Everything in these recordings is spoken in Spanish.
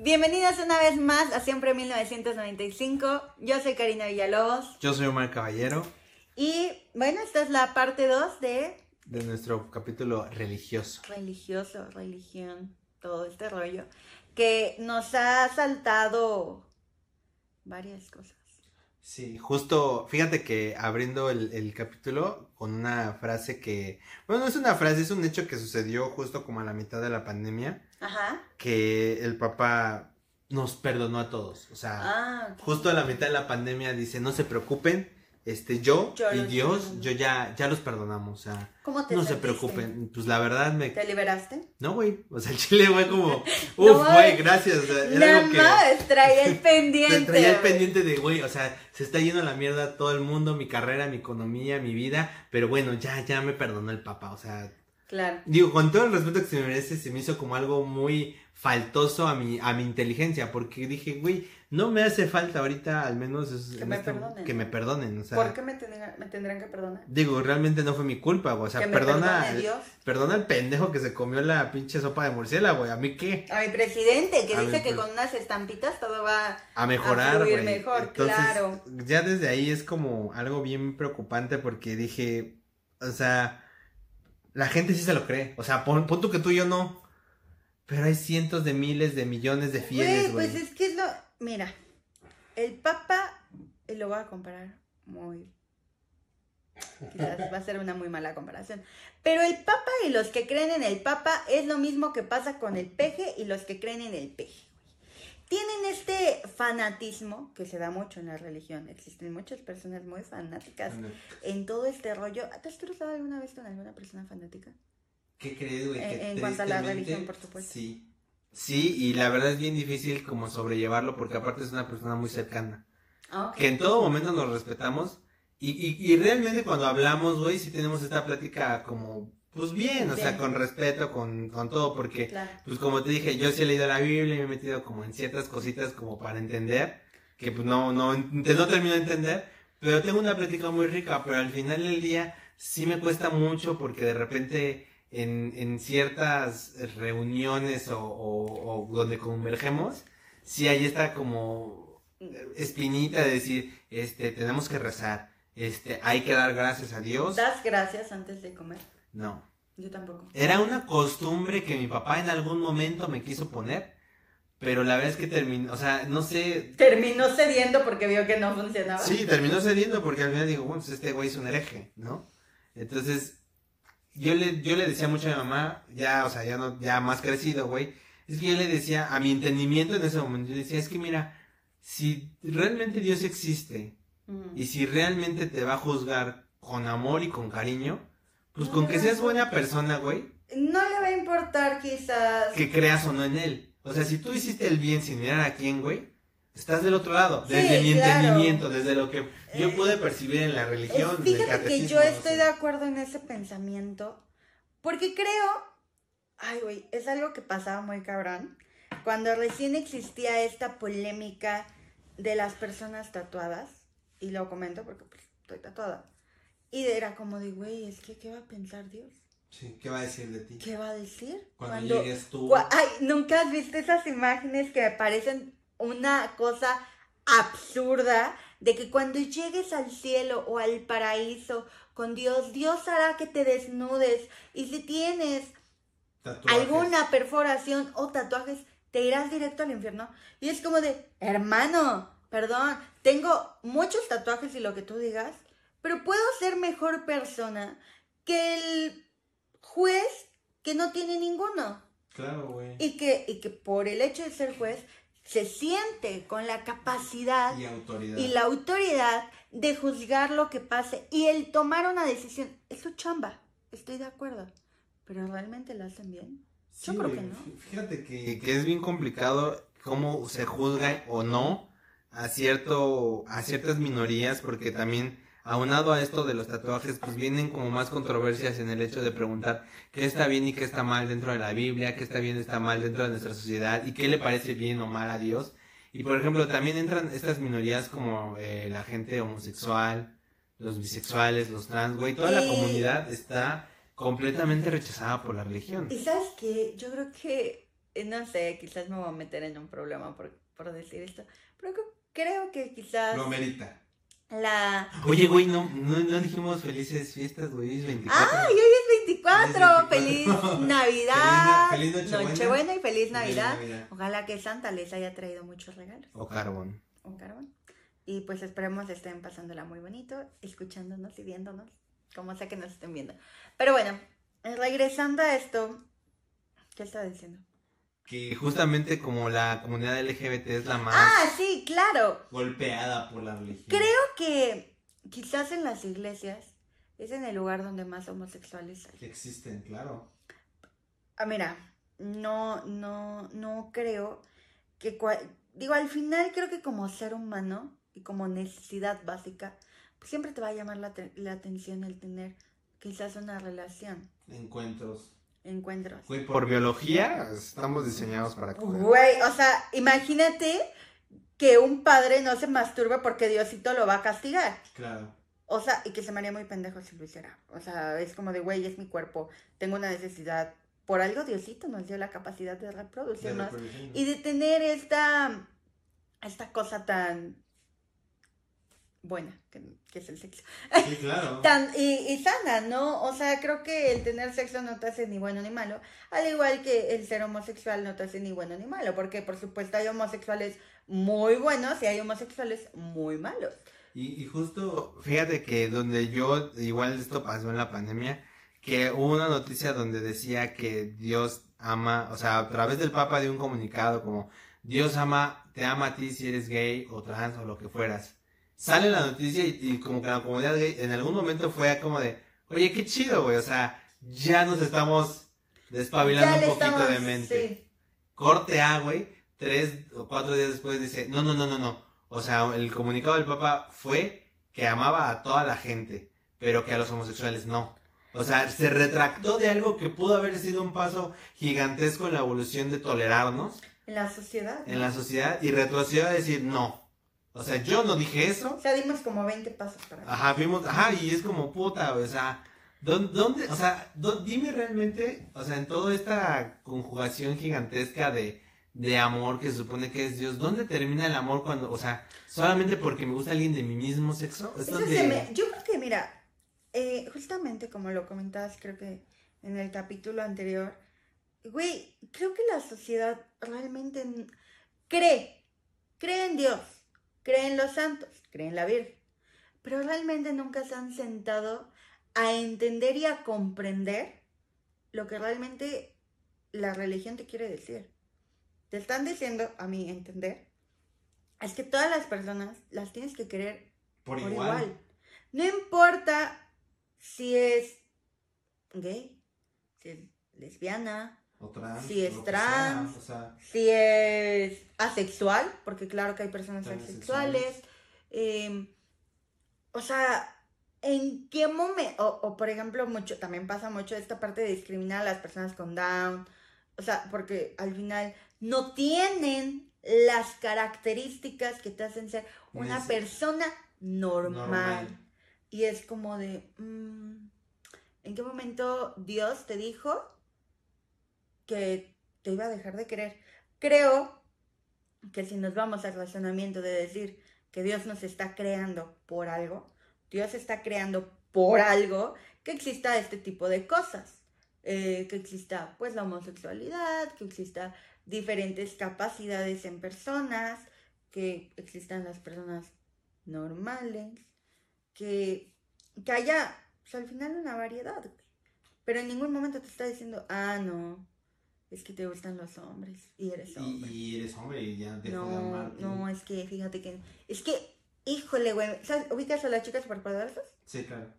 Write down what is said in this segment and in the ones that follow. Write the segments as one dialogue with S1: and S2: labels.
S1: Bienvenidas una vez más a Siempre 1995. Yo soy Karina Villalobos.
S2: Yo soy Omar Caballero.
S1: Y bueno, esta es la parte 2 de...
S2: De nuestro capítulo religioso.
S1: Religioso, religión, todo este rollo. Que nos ha saltado varias cosas.
S2: Sí, justo, fíjate que abriendo el, el, capítulo con una frase que, bueno, no es una frase, es un hecho que sucedió justo como a la mitad de la pandemia.
S1: Ajá.
S2: Que el Papa nos perdonó a todos. O sea,
S1: Ah,
S2: justo a la mitad de la pandemia dice, no se preocupen, este, yo,
S1: Yo
S2: y Dios, yo ya, ya los perdonamos. O sea,
S1: ¿Cómo te
S2: no se preocupen. Pues la verdad me...
S1: ¿Te liberaste?
S2: No, güey. O sea, el chile fue como,
S1: No,
S2: uf, güey, gracias. o sea, era
S1: Nada
S2: algo que...
S1: más, traía el pendiente.
S2: Te traía el pendiente de, güey, o sea, se está yendo a la mierda todo el mundo, mi carrera, mi economía, mi vida, pero bueno, ya, ya me perdonó el papá, o sea,
S1: Claro.
S2: digo, con todo el respeto que se me merece, se me hizo como algo muy faltoso a mi, a mi inteligencia, porque dije, güey, no me hace falta ahorita, al menos, es-
S1: Que me
S2: este-
S1: perdonen.
S2: que me perdonen, o sea,
S1: ¿Por qué me tendrán, me tendrán que perdonar?
S2: digo, realmente no fue mi culpa, güey, o sea, perdona,
S1: Dios.
S2: perdona al pendejo que se comió la pinche sopa de murciélago, güey, a mí qué,
S1: A mi presidente, que
S2: A
S1: dice que
S2: pues.
S1: con unas estampitas todo va...
S2: a mejorar,
S1: A
S2: güey.
S1: mejor,
S2: Entonces,
S1: claro.
S2: ya desde ahí es como algo bien preocupante porque dije, o sea, la gente sí se lo cree. O sea, pon, pon tú que tú y yo no. Pero hay cientos de miles de millones de fieles,
S1: Güey, pues es que es lo... Mira, el Papa, y lo voy a comparar muy... Quizás va a ser una muy mala comparación. Pero el Papa y los que creen en el Papa es lo mismo que pasa con el peje y los que creen en el peje. Tienen este fanatismo que se da mucho en la religión. Existen muchas personas muy fanáticas en todo este rollo. ¿Te has cruzado alguna vez con alguna persona fanática?
S2: ¿Qué crees, güey?
S1: En-
S2: Que
S1: en cuanto a la religión, por supuesto.
S2: Sí. Sí, y la verdad es bien difícil como sobrellevarlo porque aparte es una persona muy cercana.
S1: Ah,
S2: que en todo momento nos respetamos y, y, y realmente cuando hablamos, güey, sí tenemos esta plática como, pues bien, o sea, con respeto, con, con todo, porque,
S1: Claro.
S2: pues como te dije, yo sí he leído la Biblia y me he metido como en ciertas cositas como para entender, que pues no, no, no termino de entender, pero tengo una plática muy rica, pero al final del día sí me cuesta mucho porque de repente en, en ciertas reuniones o, o, o donde convergemos, sí hay esta como espinita de decir, este, tenemos que rezar, este, hay que dar gracias a Dios.
S1: ¿Das gracias antes de comer?
S2: No.
S1: Yo tampoco.
S2: Era una costumbre que mi papá en algún momento me quiso poner, pero la verdad es que terminó, o sea, no sé.
S1: Terminó cediendo porque vio que no funcionaba.
S2: Sí, terminó cediendo porque al final digo, bueno, pues este güey es un hereje, ¿no? Entonces, yo le, yo le decía mucho a mi mamá, ya, o sea, ya no, ya más crecido, güey, es que yo le decía, a mi entendimiento en ese momento, yo decía, es que mira, si realmente Dios existe, y si realmente te va a juzgar con amor y con cariño, pues con que seas buena persona, güey,
S1: No le va a importar quizás.
S2: que creas o no en él. O sea, si tú hiciste el bien sin mirar a quién, güey, estás del otro lado.
S1: Sí,
S2: Desde mi
S1: claro.
S2: entendimiento, desde lo que yo
S1: Eh,
S2: pude percibir en la religión.
S1: Fíjate que yo estoy
S2: o
S1: de acuerdo en ese pensamiento. Porque creo. Ay, güey, es algo que pasaba muy cabrón. Cuando recién existía esta polémica de las personas tatuadas. Y lo comento porque pues, estoy tatuada. Y era como de, güey, es que, ¿qué va a pensar Dios?
S2: Sí, ¿qué va a decir de ti?
S1: ¿Qué va a decir?
S2: Cuando, llegues tú.
S1: Ay, ¿nunca has visto esas imágenes que me parecen una cosa absurda? De que cuando llegues al cielo o al paraíso con Dios, Dios hará que te desnudes. Y si tienes
S2: tatuajes.
S1: alguna perforación o tatuajes, te irás directo al infierno. Y es como de, hermano, perdón, tengo muchos tatuajes y lo que tú digas, pero puedo ser mejor persona que el juez que no tiene ninguno.
S2: Claro, güey.
S1: Y que, y que por el hecho de ser juez, se siente con la capacidad
S2: Y autoridad.
S1: y la autoridad de juzgar lo que pase y el tomar una decisión. Es su chamba, estoy de acuerdo. Pero realmente lo hacen bien. Yo creo que no.
S2: fí- Fíjate que, que es bien complicado cómo se juzga o no a cierto a ciertas minorías porque también aunado a esto de los tatuajes pues vienen como más controversias en el hecho de preguntar qué está bien y qué está mal dentro de la Biblia, qué está bien y está mal dentro de nuestra sociedad y qué le parece bien o mal a Dios. Y por ejemplo también entran estas minorías como eh, la gente homosexual, los bisexuales, los trans, güey, toda la comunidad está completamente rechazada por la religión.
S1: Y sabes que yo creo que eh, no sé, quizás me voy a meter en un problema por, por decir esto, pero creo que quizás
S3: Lo merita.
S1: La...
S2: Oye, güey, no, no, no dijimos felices fiestas, güey, es 24.
S1: ¡Ay, hoy es 24!
S3: Feliz
S1: ¡Feliz
S3: 24.
S1: Navidad!
S3: Feliz feliz Nochebuena.
S1: Nochebuena y feliz
S3: Feliz
S1: Navidad.
S3: Navidad.
S1: Ojalá que Santa les haya traído muchos regalos.
S2: O carbón.
S1: un carbón. Y pues esperemos estén pasándola muy bonito, escuchándonos y viéndonos, como sea que nos estén viendo. Pero bueno, regresando a esto, ¿qué estaba diciendo?
S2: Que justamente como la comunidad LGBT es la más...
S1: Ah, sí, claro.
S3: Golpeada por la religión.
S1: Creo que quizás en las iglesias es en el lugar donde más homosexuales hay.
S3: Que existen, claro.
S1: Ah, mira, no, no, no creo que, cua- digo, al final creo que como ser humano y como necesidad básica, pues siempre te va a llamar la, la atención el tener quizás una relación,
S3: Encuentros.
S1: Encuentros.
S3: Güey,
S2: Por biología estamos diseñados para coger.
S1: Güey, o sea, imagínate que un padre no se masturbe porque Diosito lo va a castigar.
S3: Claro.
S1: O sea, y que se me haría muy pendejo si lo hiciera. O sea, es como de, güey, es mi cuerpo, tengo una necesidad. Por algo Diosito nos dio la capacidad de
S3: De
S1: reproducirnos. y de tener esta, esta cosa tan buena, que, que es el sexo.
S3: Sí, claro.
S1: Tan, y, y sana, ¿no? O sea, creo que el tener sexo no te hace ni bueno ni malo, al igual que el ser homosexual no te hace ni bueno ni malo, porque por supuesto hay homosexuales muy buenos y hay homosexuales muy malos.
S3: Y, y justo.
S2: Fíjate que donde yo, igual esto pasó en la pandemia, que hubo una noticia donde decía que Dios ama, o sea, a través del Papa dio un comunicado como Dios ama, te ama a ti si eres gay o trans o lo que fueras. Sale la noticia y, y como que la comunidad gay en algún momento fue como de, oye, qué chido, güey, o sea, ya nos estamos despabilando un poquito
S1: estamos-
S2: de mente.
S1: sí.
S2: Corte A, güey, tres o cuatro días después dice, no, no, no, no, no. O sea, el comunicado del Papa fue que amaba a toda la gente, pero que a los homosexuales no. O sea, se retractó de algo que pudo haber sido un paso gigantesco en la evolución de tolerarnos
S1: En la sociedad. ¿no?
S2: en la sociedad y retrocedió a decir no. O sea, yo no dije eso.
S1: O sea, dimos como 20 pasos para atrás.
S2: Ajá, vimos, ajá, y es como puta, o sea, ¿dó- ¿dónde, o sea, dime realmente, o sea, en toda esta conjugación gigantesca de, de amor que se supone que es Dios, ¿dónde termina el amor cuando, o sea, solamente porque me gusta alguien de mi mismo sexo? Es
S1: Eso
S2: donde-
S1: se me- Yo creo que, mira, eh, justamente como lo comentabas, creo que en el capítulo anterior, güey, creo que la sociedad realmente cree, cree en Dios, cree en los santos, cree en la Virgen, pero realmente nunca se han sentado a entender y a comprender lo que realmente la religión te quiere decir. Te están diciendo, a mi entender, es que todas las personas las tienes que querer
S3: Por,
S1: por
S3: igual.
S1: igual. No importa si es gay, si es lesbiana,
S3: O trans.
S1: Si es trans.
S3: sea, O sea,
S1: si es asexual, porque claro que hay personas asexuales. eh, o sea, ¿en qué momento? O, o, por ejemplo, mucho, también pasa mucho esta parte de discriminar a las personas con Down. O sea, porque al final no tienen las características que te hacen ser una
S3: Es-
S1: persona normal.
S3: normal.
S1: Y es como de, mm, ¿en qué momento Dios te dijo que te iba a dejar de querer? Creo que si nos vamos al razonamiento de decir que Dios nos está creando por algo, Dios está creando por algo que exista este tipo de cosas. Eh, que exista pues la homosexualidad, que exista diferentes capacidades en personas, que existan las personas normales, que, que haya pues, al final una variedad, pero en ningún momento te está diciendo, ah, no, es que te gustan los hombres y eres hombre.
S3: y eres hombre y ya dejó de
S1: no,
S3: amarte.
S1: no, es que fíjate que, es que, híjole, güey, ¿sabes? ¿ubicas a las chicas superpoderosas?
S3: Sí, claro.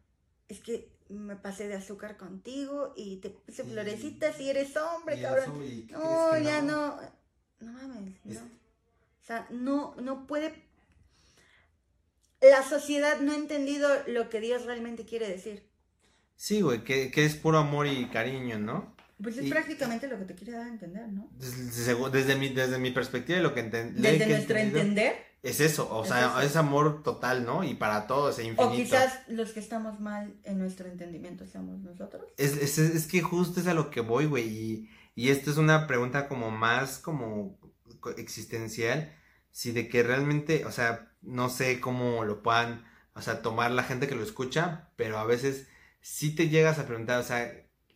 S1: Es que me pasé de azúcar contigo y te puse florecitas y eres hombre,
S3: Y
S1: cabrón.
S3: eres hombre, ¿y qué
S1: No, ya no. No mames,
S3: Es-
S1: no. O sea, no, no puede. La sociedad no ha entendido lo que Dios realmente quiere decir.
S2: Sí, güey, que, que es puro amor y cariño, ¿no?
S1: Pues es
S2: Y-
S1: prácticamente lo que te quiere dar a entender, ¿no?
S2: Desde, desde mi, desde mi perspectiva, lo que enten- le
S1: Desde
S2: que
S1: nuestro entender.
S2: Es eso, o
S1: Es
S2: sea,
S1: eso.
S2: es amor total, ¿no? Y para todos, e infinito.
S1: O quizás los que estamos mal en nuestro entendimiento seamos nosotros.
S2: Es, es, es que justo es a lo que voy, güey. Y, y esto es una pregunta como más como co- existencial, si de que realmente, o sea, no sé cómo lo puedan, o sea, tomar la gente que lo escucha, pero a veces sí te llegas a preguntar, o sea,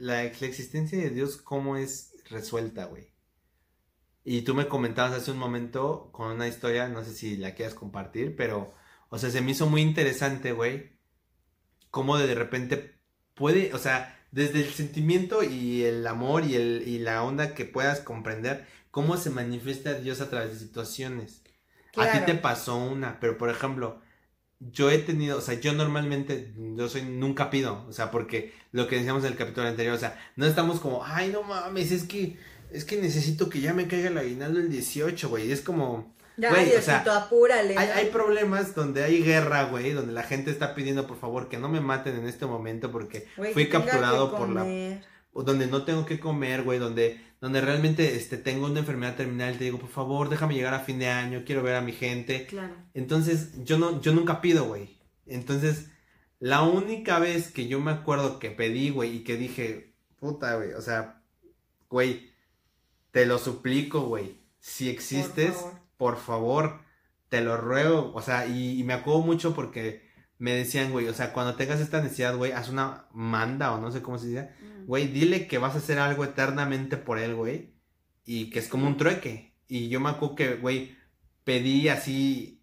S2: la, la existencia de Dios, ¿cómo es resuelta, güey? Y tú me comentabas hace un momento con una historia, no sé si la quieras compartir, pero, o sea, se me hizo muy interesante, güey, cómo de repente puede, o sea, desde el sentimiento y el amor y, el, y la onda que puedas comprender, cómo se manifiesta Dios a través de situaciones. A ti te pasó una, pero por ejemplo, yo he tenido, o sea, yo normalmente, yo soy, nunca pido, o sea, porque lo que decíamos en el capítulo anterior, o sea, no estamos como, ay, no mames, es que, es que necesito que ya me caiga el aguinaldo el 18, güey, es como,
S1: Ya,
S2: Güey, o
S1: Diosito,
S2: sea,
S1: apúrale.
S2: hay, problemas donde hay guerra, güey, donde la gente está pidiendo, por favor, que no me maten en este momento porque
S1: Güey,
S2: fui capturado por la o donde no tengo que comer, güey, donde, donde realmente este, tengo una enfermedad terminal, te digo, por favor, déjame llegar a fin de año, quiero ver a mi gente.
S1: Claro.
S2: Entonces, yo no, yo nunca pido, güey. Entonces, la única vez que yo me acuerdo que pedí, güey, y que dije, puta, güey, o sea, güey, te lo suplico, güey, si existes,
S1: favor.
S2: por favor, te lo ruego, o sea, y, y me acuerdo mucho porque me decían, güey, o sea, cuando tengas esta necesidad, güey, haz una manda o no sé cómo se dice,
S1: Mm.
S2: güey, dile que vas a hacer algo eternamente por él, güey. Y que es como un trueque. Y yo me acuerdo que, güey, pedí así,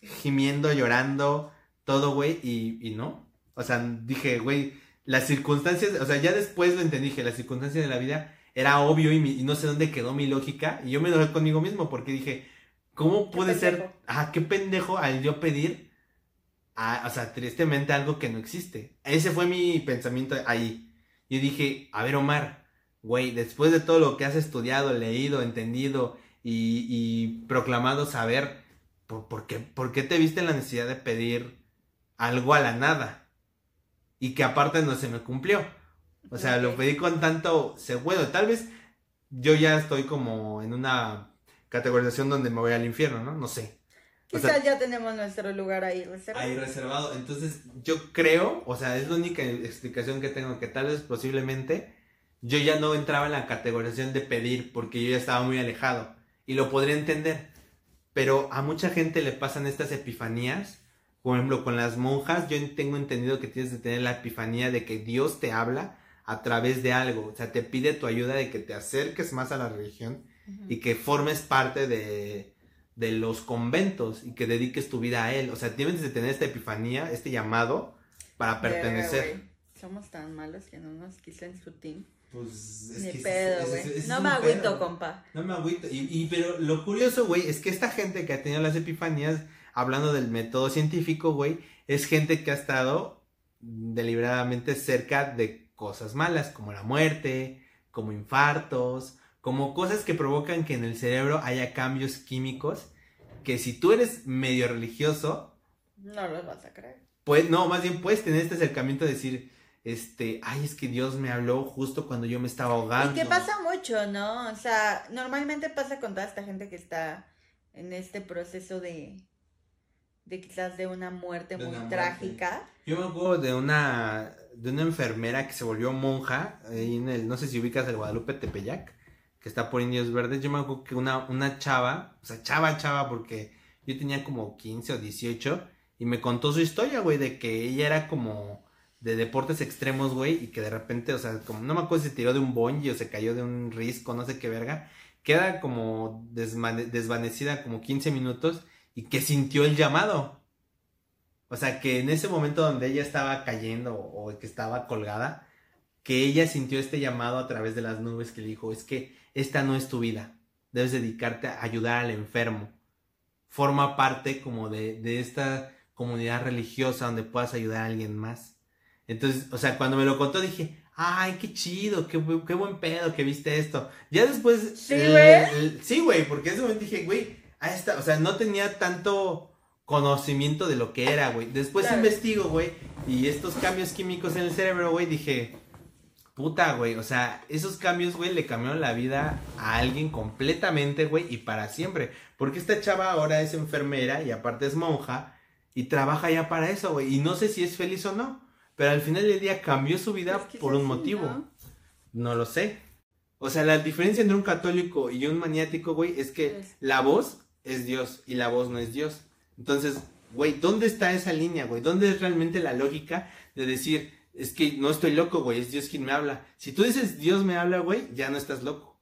S2: gimiendo, llorando, todo, güey, y, y no. O sea, dije, güey, las circunstancias, o sea, ya después lo entendí, que las circunstancias de la vida era obvio y, mi- y no sé dónde quedó mi lógica. Y yo me enojé conmigo mismo porque dije, ¿cómo puede ser, ah, qué pendejo al yo pedir, a- o sea, tristemente algo que no existe? Ese fue mi pensamiento ahí. Yo dije, a ver, Omar, güey, después de todo lo que has estudiado, leído, entendido y, y proclamado saber, ¿por, por qué, por qué te viste en la necesidad de pedir algo a la nada? Y que aparte no se me cumplió. O sea, lo pedí con tanto, se- bueno, tal vez yo ya estoy como en una categorización donde me voy al infierno, ¿no? No sé. O
S1: Quizás
S2: sea-
S1: ya tenemos nuestro lugar ahí reservado.
S2: Ahí reservado. Entonces, yo creo, o sea, es la única explicación que tengo, que tal vez posiblemente yo ya no entraba en la categorización de pedir porque yo ya estaba muy alejado. Y lo podría entender. Pero a mucha gente le pasan estas epifanías. Por ejemplo, con las monjas, yo tengo entendido que tienes que tener la epifanía de que Dios te habla a través de algo. O sea, te pide tu ayuda de que te acerques más a la religión
S1: Ujú.
S2: y que formes parte de, de los conventos y que dediques tu vida a él. O sea, debes de tener esta epifanía, este llamado para pertenecer.
S1: Somos tan malos que no nos quiso en su team.
S3: Pues es
S1: Ni
S3: que
S1: pedo, güey. No me agüito,
S3: pedo.
S1: compa.
S2: No me agüito. Y, y- pero lo curioso, güey, es que esta gente que ha tenido las epifanías, hablando del método científico, güey, es gente que ha estado deliberadamente cerca de cosas malas, como la muerte, como infartos, como cosas que provocan que en el cerebro haya cambios químicos, que si tú eres medio religioso,
S1: No los vas a creer.
S2: pues no, más bien puedes tener este acercamiento de decir, este, ay, es que Dios me habló justo cuando yo me estaba ahogando.
S1: Y que pasa mucho, ¿no? O sea, normalmente pasa con toda esta gente que está en este proceso de, de quizás de una muerte
S3: De
S1: muy
S3: una muerte.
S1: trágica.
S2: Yo me acuerdo de una, de una enfermera que se volvió monja, en el, no sé si ubicas el Guadalupe Tepeyac, que está por Indios Verdes. Yo me acuerdo que una, una chava, o sea, chava, chava, porque yo tenía como 15 o 18, y me contó su historia, güey, de que ella era como de deportes extremos, güey, y que de repente, o sea, como no me acuerdo si se tiró de un bungee o se cayó de un risco, no sé qué verga, queda como desvanecida como 15 minutos y que sintió el llamado. O sea, que en ese momento donde ella estaba cayendo o que estaba colgada, que ella sintió este llamado a través de las nubes que le dijo, es que esta no es tu vida, debes dedicarte a ayudar al enfermo. Forma parte como de, de esta comunidad religiosa donde puedas ayudar a alguien más. Entonces, o sea, cuando me lo contó dije, ay, qué chido, qué, qué buen pedo que viste esto. Ya después...
S1: Sí,
S2: el-
S1: güey.
S2: el- sí, güey, porque en ese momento dije, güey, ahí está, o sea, no tenía tanto conocimiento de lo que era, güey. Después
S1: Claro.
S2: investigo, güey, y estos cambios químicos en el cerebro, güey, dije, puta, güey, o sea, esos cambios, güey, le cambiaron la vida a alguien completamente, güey, y para siempre. Porque esta chava ahora es enfermera y aparte es monja y trabaja ya para eso, güey. Y no sé si es feliz o no, pero al final del día cambió su vida por un motivo.
S1: ¿no?
S2: No lo sé. O sea, la diferencia entre un católico y un maniático, güey, es que
S1: Es-
S2: la voz es Dios y la voz no es Dios. Entonces, güey, ¿dónde está esa línea, güey? ¿Dónde es realmente la lógica de decir, es que no estoy loco, güey, es Dios quien me habla? Si tú dices Dios me habla, güey, ya no estás loco.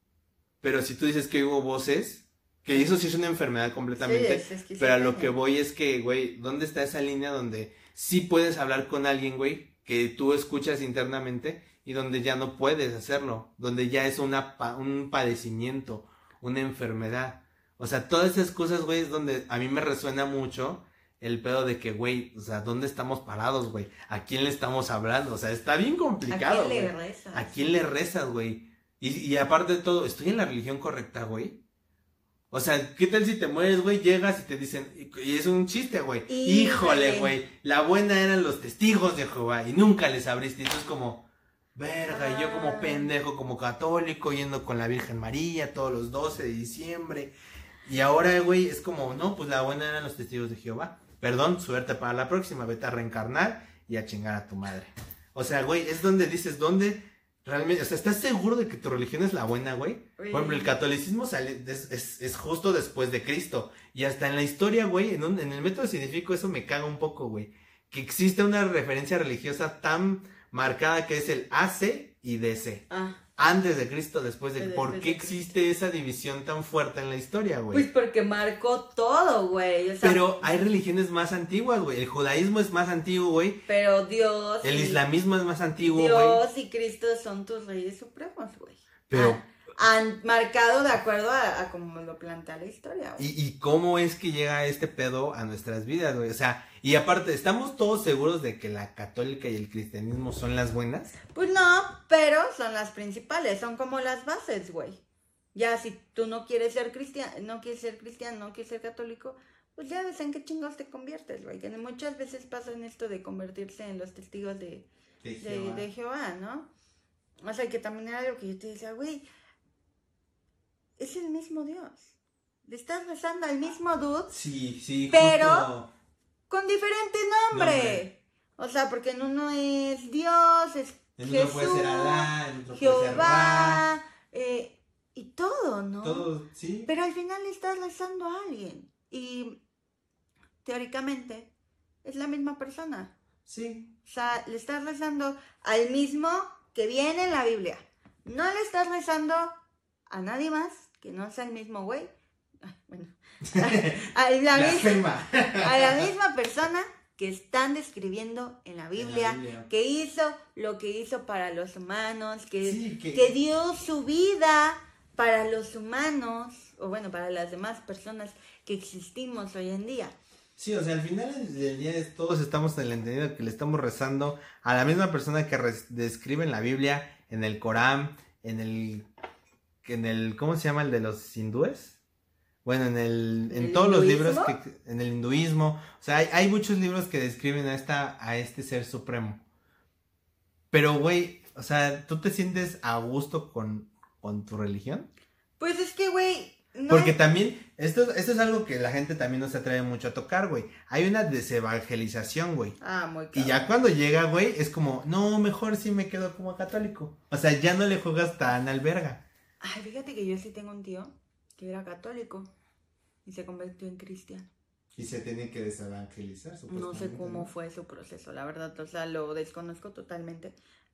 S2: Pero si tú dices que hubo voces, que eso sí es una enfermedad completamente,
S1: Sí, es- es
S2: pero a lo que voy es que, güey, ¿dónde está esa línea donde sí puedes hablar con alguien, güey, que tú escuchas internamente y donde ya no puedes hacerlo? Donde ya es una un padecimiento, una enfermedad. O sea, todas esas cosas, güey, es donde a mí me resuena mucho el pedo de que, güey, o sea, ¿dónde estamos parados, güey? ¿A quién le estamos hablando? O sea, está bien complicado,
S1: ¿A quién le
S2: güey.
S1: rezas?
S2: ¿A quién le rezas, güey? Y, y aparte de todo, ¿estoy en la religión correcta, güey? O sea, ¿qué tal si te mueres, güey? Llegas y te dicen, y es un chiste, güey.
S1: Híjole.
S2: Güey. La buena eran los testigos de Jehová y nunca les abriste. Y tú es como, verga, y yo
S1: Ah.
S2: como pendejo, como católico, yendo con la Virgen María todos los 12 de diciembre. Y ahora, güey, es como, no, pues la buena eran los testigos de Jehová. Perdón, suerte para la próxima, vete a reencarnar y a chingar a tu madre. O sea, güey, es donde dices, ¿dónde realmente? O sea, ¿estás seguro de que tu religión es la buena, güey? Por ejemplo, el catolicismo sale, es, es- es justo después de Cristo. Y hasta en la historia, güey, en, un- en el método científico eso me caga un poco, güey. Que existe una referencia religiosa tan marcada que es el AC y DC.
S1: Ah,
S2: Antes de Cristo, después de...
S1: Después
S2: ¿Por qué existe esa división tan fuerte en la historia, güey?
S1: pues porque marcó todo, güey. O sea,
S2: Pero hay religiones más antiguas, güey. El judaísmo es más antiguo, güey.
S1: pero Dios.
S2: El
S1: y-
S2: islamismo es más antiguo, güey.
S1: Dios y Cristo son tus reyes supremos, güey.
S2: Pero...
S1: Han, han marcado de acuerdo a, a como lo plantea la historia, güey.
S2: ¿Y, y cómo es que llega este pedo a nuestras vidas, güey? O sea, y aparte, ¿estamos todos seguros de que la católica y el cristianismo son las buenas?
S1: Pues no, pero son las principales, son como las bases, güey. Ya si tú no quieres ser cristiano, no quieres ser cristiano, no quieres ser católico, pues ya ves en qué chingos te conviertes, güey. Que muchas veces pasa en esto de convertirse en los testigos de,
S3: De
S1: de,
S3: Jehová.
S1: de Jehová, ¿no? O sea, que también era lo que yo te decía, güey, es el mismo Dios. Le estás rezando al mismo dude
S3: Sí, sí,
S1: Pero-
S3: justo.
S1: Con diferente nombre.
S3: Nombre.
S1: O sea, porque en uno es Dios, es
S3: En
S1: Jesús,
S3: uno puede ser Alá, en otro puede ser Ra.
S1: Jehová, eh, y todo, ¿no?
S3: Todo, sí.
S1: Pero al final le estás rezando a alguien. Y teóricamente es la misma persona.
S3: Sí.
S1: O sea, le estás rezando al mismo que viene en la Biblia. No le estás rezando a nadie más que no sea el mismo güey. Ay, bueno. A, a la misma, a la misma persona que están describiendo en la Biblia,
S3: Biblia.
S1: que hizo lo que hizo para los humanos, que,
S3: Sí, que-
S1: que dio su vida para los humanos, o bueno, para las demás personas que existimos hoy en día.
S3: Sí, o sea, al final del día es.
S2: Todos estamos en el entendido que le estamos rezando a la misma persona que describe en la Biblia, en el Corán, en el, en el, ¿cómo se llama el de los hindúes? Bueno, en el, en
S1: ¿El
S2: todos los libros que, en el hinduismo, o sea, hay, hay muchos libros que describen a esta, a este ser supremo. Pero, güey, o sea, ¿tú te sientes a gusto con, con tu religión?
S1: Pues es que, güey, no
S2: Porque también, esto, esto es algo que la gente también no se atreve mucho a tocar, güey. Hay una desevangelización, güey.
S1: Ah, muy
S2: Y
S1: cabrón.
S2: ya cuando llega, güey, es como, no, mejor sí me quedo como católico. O sea, ya no le juegas tan al verga.
S1: Ay, fíjate que yo sí tengo un tío que era católico y se convirtió en cristiano.
S3: Y se tiene que desevangelizar,
S1: No sé cómo fue su proceso, la verdad, o sea, lo desconozco totalmente,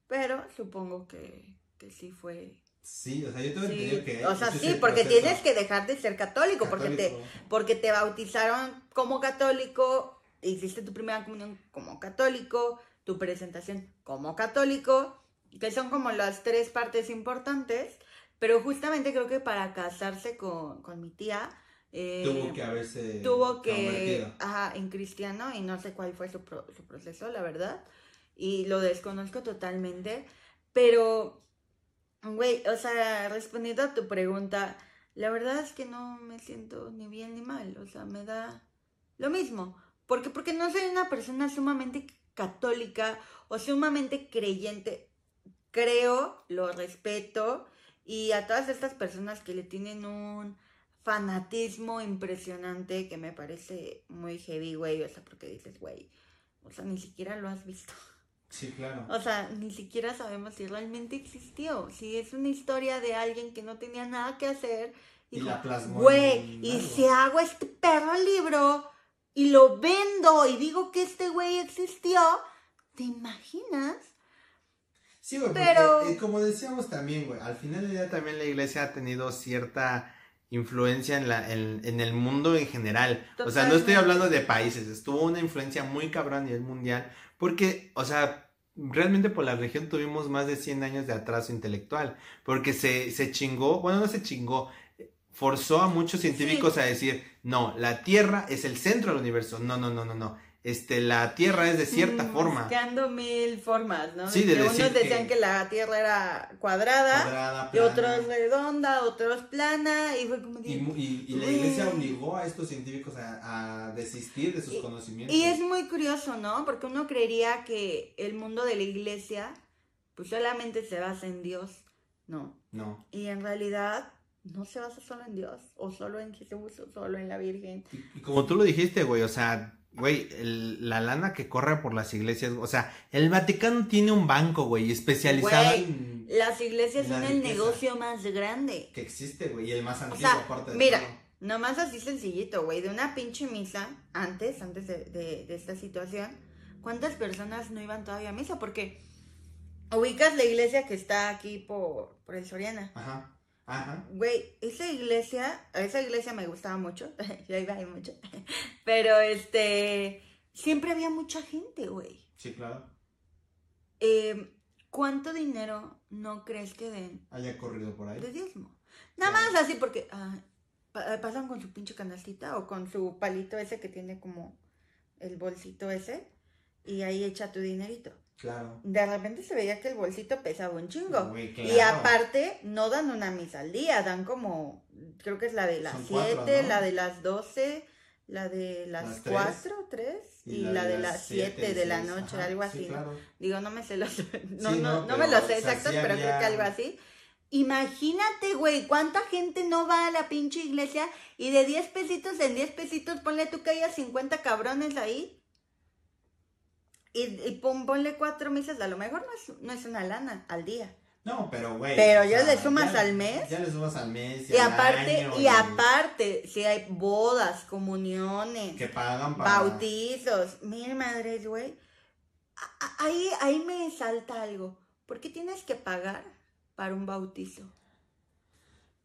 S1: pero supongo que, que sí fue...
S3: Sí, o sea, yo tengo
S1: Sí,
S3: entendido que.
S1: o sea, sí, porque
S3: proceso
S1: tienes que dejar de ser católico, porque te,
S3: católico.
S1: porque te bautizaron como católico, hiciste tu primera comunión como católico, tu presentación como católico, que son como las tres partes importantes, pero justamente creo que para casarse con, con mi tía, eh,
S3: Tuvo que haberse.
S1: tuvo que, ajá, en cristiano, y no sé cuál fue su, pro- su proceso, la verdad, y lo desconozco totalmente, pero, güey, o sea, respondiendo a tu pregunta, la verdad es que no me siento ni bien ni mal, o sea, me da lo mismo, porque porque no soy una persona sumamente católica o sumamente creyente, creo, lo respeto, y a todas estas personas que le tienen un fanatismo impresionante que me parece muy heavy, güey, o sea, porque dices, güey, o sea, ni siquiera lo has visto.
S3: Sí, claro.
S1: O sea, ni siquiera sabemos si realmente existió. Si es una historia de alguien que no tenía nada que hacer.
S3: Y
S1: dijo,
S3: la plasmó
S1: Güey, y
S3: algo".
S1: si hago este perro libro y lo vendo y digo que este güey existió, ¿te imaginas?
S3: Sí, güey,
S1: Pero-
S3: porque, eh, como decíamos también, güey, al final del día
S2: También la iglesia ha tenido cierta influencia en, la, en, en el mundo en general. O sea, no estoy hablando de países, estuvo una influencia muy cabrón a nivel mundial, porque, o sea, realmente por la región tuvimos más de 100 años de atraso intelectual, porque se, se chingó, bueno, no se chingó, forzó a muchos científicos a decir, no, la Tierra es el centro del universo, no, no, no, no, no, este, la Tierra es de cierta
S1: Mm,
S2: forma.
S1: Buscando mil formas, ¿no?
S2: Sí, de
S1: que
S2: decir
S1: unos decían
S3: que-
S1: que... la Tierra era cuadrada,
S3: cuadrada,
S1: y otros redonda, otros plana, y fue como... de-
S3: y, mu- y- y la iglesia obligó a estos científicos a, a desistir de sus
S1: Y-
S3: conocimientos.
S1: Y es muy curioso, ¿no? Porque uno creería que el mundo de la iglesia, pues solamente se basa en Dios, ¿no?
S3: No.
S1: Y en realidad no se basa solo en Dios, o solo en Jesús, o solo en la Virgen.
S3: Y
S2: Como tú lo dijiste, güey, o sea, güey, el- la lana que corre por las iglesias, o sea, el Vaticano tiene un banco, güey, especializado
S1: Güey.
S2: en...
S1: Las iglesias son el negocio más grande.
S3: que existe, güey, y el más antiguo
S1: sea,
S3: aparte de
S1: mira,
S3: todo.
S1: Nomás así sencillito, güey, de una pinche misa, antes, antes de, de- de esta situación, ¿cuántas personas no iban todavía a misa? Porque ubicas la iglesia que está aquí por, por el Soriana.
S3: Ajá, ajá.
S1: Güey, esa iglesia, esa iglesia me gustaba mucho, yo iba ahí mucho, pero este, siempre había mucha gente, güey.
S3: Sí, claro.
S1: Eh, ¿Cuánto dinero no crees que den
S3: Haya corrido por ahí.
S1: de diezmo? Nada
S3: Claro.
S1: más así porque ah, pa- pasan con su pinche canastita o con su palito ese que tiene como el bolsito ese y ahí echa tu dinerito.
S3: Claro.
S1: De repente se veía que el bolsito pesaba un chingo. Y aparte, no dan una misa al día, dan como, creo que es la de las
S3: Son
S1: 7,
S3: cuatro, ¿no?
S1: la de las 12, la de las
S3: Las tres.
S1: 4, 3 y, la, de las 7
S3: siete,
S1: de la noche,
S3: ajá,
S1: algo
S3: sí,
S1: así. Digo, no me sé los, no,
S3: Sí,
S1: no,
S3: no,
S1: me los sé
S3: o sea,
S1: exactos,
S3: sí
S1: pero creo que algo así. Imagínate, güey, cuánta gente no va a la pinche iglesia y de 10 pesitos en 10 pesitos ponle tú que haya 50 cabrones ahí. Y, y pon- ponle cuatro misas, a lo mejor no es, no es una lana al día.
S3: No, pero güey.
S1: Pero ya
S3: sea,
S1: le sumas
S3: ya-
S1: al mes.
S3: Ya le sumas al mes.
S1: Y
S3: al
S1: aparte,
S3: año,
S1: y aparte, si hay bodas, comuniones,
S3: Que pagan para.
S1: bautizos, mil madres, güey. Ahí, ahí me salta algo. ¿Por qué tienes que pagar para un bautizo?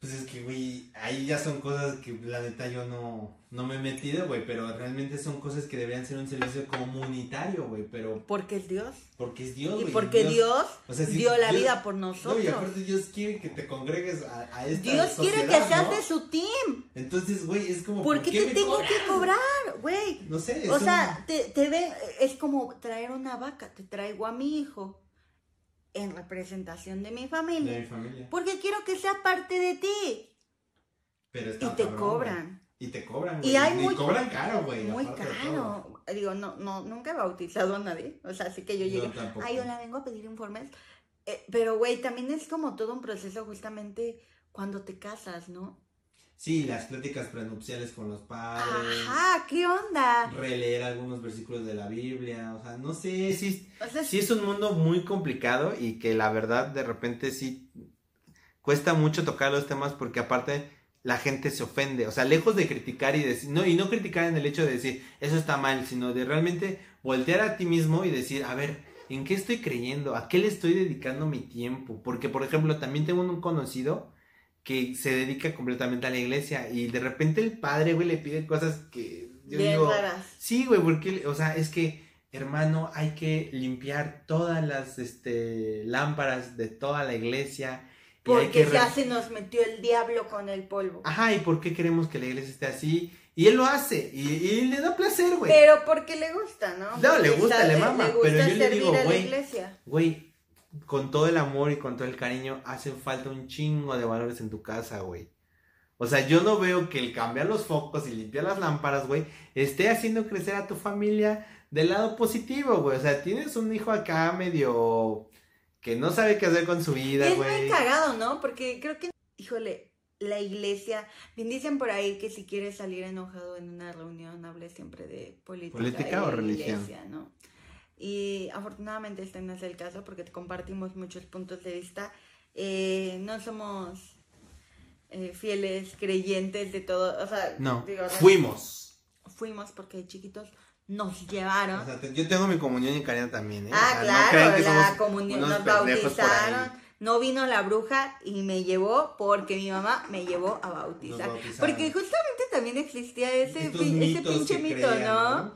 S3: Pues es que, güey, ahí ya son cosas que la neta yo no, no me he metido, güey. Pero realmente son cosas que deberían ser un servicio comunitario, güey. Pero
S1: Porque es Dios.
S3: porque es Dios,
S1: Y
S3: güey.
S1: porque Dios,
S3: o sea, sí,
S1: dio la
S3: Dios-
S1: vida por
S3: No,
S1: nosotros.
S3: y aparte Dios quiere que te congregues a, a esta
S1: Dios quiere que seas
S3: ¿no?
S1: de su team.
S3: Entonces, güey, es como.
S1: ¿Por qué te tengo que cobrar, güey?
S3: No sé. es
S1: O
S3: un-
S1: sea, te, te ven, es como traer una vaca. Te traigo a mi hijo en representación de mi familia.
S3: De mi familia.
S1: Porque quiero que sea parte de ti.
S3: Pero
S1: Y
S3: está
S1: te
S3: cabrón,
S1: cobran.
S3: güey. Y te cobran,
S1: Y hay
S3: Y
S1: muy-
S3: cobran caro, güey.
S1: Muy caro. Digo, no, no, nunca he bautizado a nadie. O sea, así que yo llegué.
S3: tampoco.
S1: Ay, hola, vengo a pedir informes. Eh, pero, güey, también es como todo un proceso justamente cuando te casas, ¿no?
S3: Sí, las pláticas prenupciales con los padres.
S1: Ajá, ¿qué onda?
S3: Releer algunos versículos de la Biblia. O sea, no sé.
S2: Sí,
S1: O sea,
S2: sí es un mundo muy complicado y que la verdad de repente sí cuesta mucho tocar los temas porque aparte la gente se ofende, o sea, lejos de criticar y decir, no, y no criticar en el hecho de decir, eso está mal, sino de realmente voltear a ti mismo y decir, a ver, ¿en qué estoy creyendo? ¿A qué le estoy dedicando mi tiempo? Porque, por ejemplo, también tengo un conocido que se dedica completamente a la iglesia y de repente el padre, güey, le pide cosas que yo
S1: bien
S2: digo,
S1: raras.
S2: Sí, güey, porque, o sea, es que, hermano, hay que limpiar todas las este, lámparas de toda la iglesia. y
S1: Porque
S2: que
S1: ya se nos metió el diablo con el polvo.
S2: Ajá, ¿y por qué queremos que la iglesia esté así? Y él lo hace, y, y le da placer, güey.
S1: Pero porque le gusta, ¿no?
S2: No, le gusta, le mama,
S1: gusta
S2: pero yo le digo. Güey, con todo el amor y con todo el cariño, hacen falta un chingo de valores en tu casa, güey. O sea, yo no veo que el cambiar los focos y limpiar las lámparas, güey, esté haciendo crecer a tu familia del lado positivo, güey. O sea, tienes un hijo acá medio que no sabe qué hacer con su vida,
S1: es muy
S2: güey.
S1: cagado, ¿no? Porque creo que, híjole, la iglesia, bien dicen por ahí que si quieres salir enojado en una reunión, hable siempre de política,
S2: ¿Política
S1: y
S2: o religión?
S1: iglesia, ¿no? Y afortunadamente este no es el caso porque compartimos muchos puntos de vista. Eh, no somos eh, fieles creyentes de todo, o sea,
S2: No,
S1: digo,
S2: fuimos.
S1: fuimos porque de chiquitos nos llevaron.
S2: O sea, te- yo tengo mi comunión en Karina también, ¿eh? O
S1: ah,
S2: sea,
S1: claro,
S2: que
S1: la comunión, nos bautizaron. No vino la bruja y me llevó porque mi mamá me llevó a bautizar. Porque justamente también existía ese, ese pinche mito,
S3: crean,
S1: ¿no?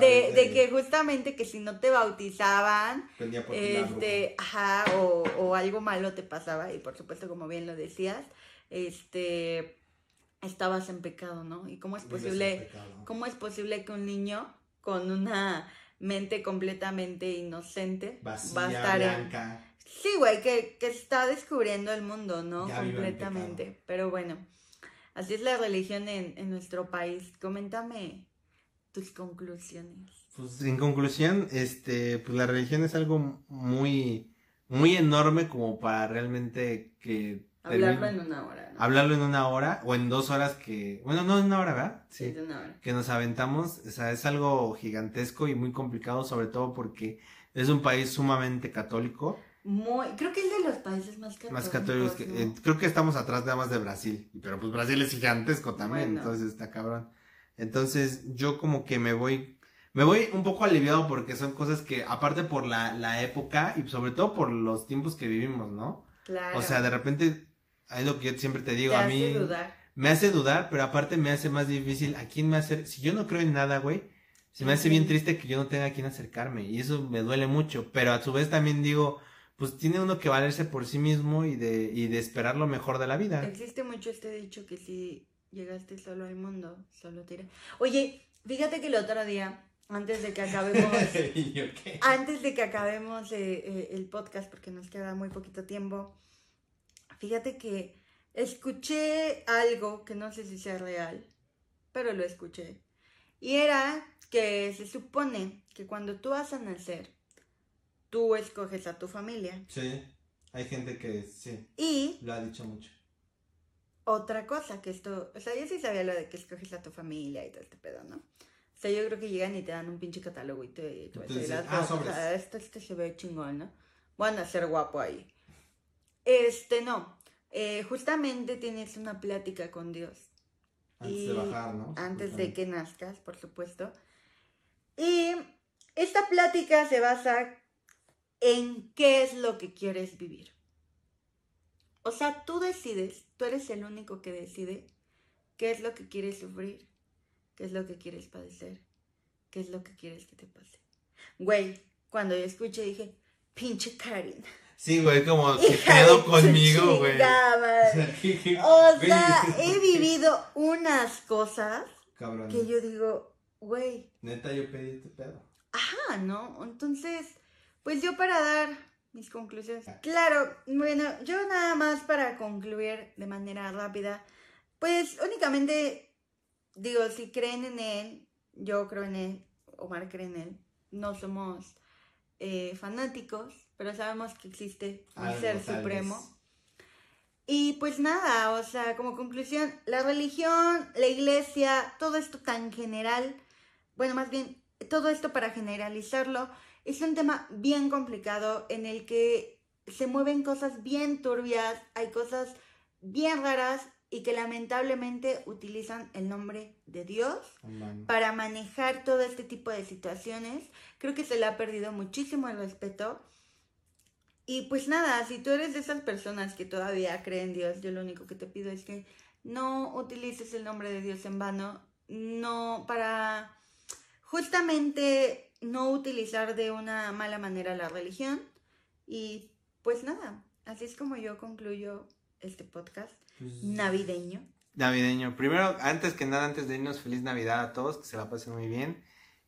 S1: De, de que justamente que si no te bautizaban, este, ajá, o, o algo malo te pasaba, y por supuesto, como bien lo decías, este, estabas en pecado, ¿no? ¿Y cómo es posible,
S3: en
S1: cómo es posible que un niño con una mente completamente inocente
S3: Vacía,
S1: va a estar en...
S3: blanca.
S1: Sí, güey, que, que está descubriendo el mundo, ¿no?
S3: Ya en
S1: completamente. Pero bueno, así es la religión en, en nuestro país. Coméntame tus conclusiones.
S2: Pues en conclusión, este, pues la religión es algo muy, muy enorme como para realmente que
S1: Hablarlo
S2: termine-
S1: en una hora, ¿no?
S2: hablarlo en una hora o en dos horas que, bueno, no en una hora, ¿verdad?
S1: Sí, una hora.
S2: que nos aventamos, o sea, es algo gigantesco y muy complicado, sobre todo porque es un país sumamente católico,
S1: Muy, creo que es de los países más católicos.
S2: más católicos que,
S1: ¿no?
S2: eh, creo que estamos atrás nada más de Brasil, pero pues Brasil es gigantesco también,
S1: Bueno.
S2: entonces está cabrón. Entonces yo como que me voy, me voy un poco aliviado porque son cosas que, aparte por la, la época y sobre todo por los tiempos que vivimos, ¿no?
S1: Claro.
S2: O sea, de repente, es lo que yo siempre te digo,
S1: Te
S2: a
S1: hace
S2: mí
S1: dudar.
S2: me hace dudar, pero aparte me hace más difícil a quién me hace, si yo no creo en nada, güey, se me hace bien triste que yo no tenga a quién acercarme y eso me duele mucho, pero a su vez también digo, pues tiene uno que valerse por sí mismo y de, y de esperar lo mejor de la vida.
S1: Existe mucho este dicho que si llegaste solo al mundo, solo te irá. Oye, fíjate que el otro día, antes de que acabemos,
S3: ¿Y yo qué?
S1: antes de que acabemos eh, eh, el podcast, porque nos queda muy poquito tiempo, fíjate que escuché algo que no sé si sea real, pero lo escuché. Y era que se supone que cuando tú vas a nacer, tú escoges a tu familia.
S3: Sí, hay gente que sí,
S1: Y
S3: lo ha dicho mucho.
S1: Otra cosa, que esto, o sea, yo sí sabía lo de que escoges a tu familia y todo este pedo, ¿no? O sea, yo creo que llegan y te dan un pinche catálogo y te, te vas a ir a-
S3: ah,
S1: o sea, esto, esto se ve chingón, ¿no? Van a ser guapo ahí. Este, no. Eh, justamente tienes una plática con Dios.
S3: Antes
S1: Y
S3: de bajar, ¿no?
S1: Antes de que nazcas, por supuesto. Y esta plática se basa en qué es lo que quieres vivir. O sea, tú decides, tú eres el único que decide qué es lo que quieres sufrir, qué es lo que quieres padecer, qué es lo que quieres que te pase. Güey, cuando yo escuché dije, pinche Karin.
S2: Sí, güey, como
S1: de
S2: pedo conmigo, güey.
S1: chingada madre". O sea, he vivido unas cosas
S3: Cabrón.
S1: que yo digo, güey,
S3: Neta, yo pedí este pedo.
S1: ajá, ¿no? Entonces, pues yo para dar mis conclusiones. Claro, bueno, yo nada más para concluir de manera rápida, pues únicamente digo, si creen en él, yo creo en él, Omar cree en él, no somos eh, fanáticos, pero sabemos que existe un
S3: Algo,
S1: ser supremo. Y pues nada, o sea, como conclusión, la religión, la iglesia, todo esto tan general, bueno, más bien, todo esto para generalizarlo, es un tema bien complicado en el que se mueven cosas bien turbias, hay cosas bien raras y que lamentablemente utilizan el nombre de Dios para manejar todo este tipo de situaciones. Creo que se le ha perdido muchísimo el respeto. Y pues nada, si tú eres de esas personas que todavía creen en Dios, yo lo único que te pido es que no utilices el nombre de Dios en vano, no para justamente no utilizar de una mala manera la religión. Y pues nada, así es como yo concluyo este podcast
S3: Pues,
S1: navideño.
S2: Navideño. Primero, antes que nada, antes de irnos, feliz Navidad a todos, que se la pasen muy bien.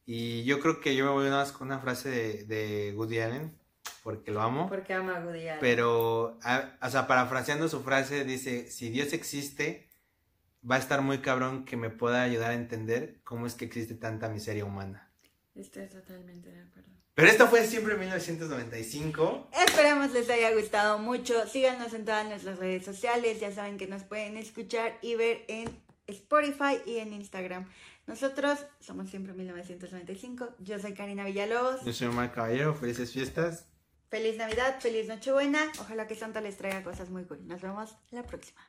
S2: Y yo creo que yo me voy nada más con una frase de, de Woody Allen, porque lo amo.
S1: Porque ama a Woody Allen.
S2: Pero, a- o sea, parafraseando su frase, dice, si Dios existe, va a estar muy cabrón que me pueda ayudar a entender cómo es que existe tanta miseria humana.
S1: Estoy totalmente de acuerdo.
S2: Pero esto fue siempre 1995.
S1: Esperamos les haya gustado mucho. Síganos en todas nuestras redes sociales. Ya saben que nos pueden escuchar y ver en Spotify y en Instagram. Nosotros somos siempre 1995. Yo soy Karina Villalobos.
S2: Yo soy Omar Caballero, felices fiestas.
S1: Feliz Navidad, feliz Nochebuena. Ojalá que Santa les traiga cosas muy cool. Nos vemos la próxima.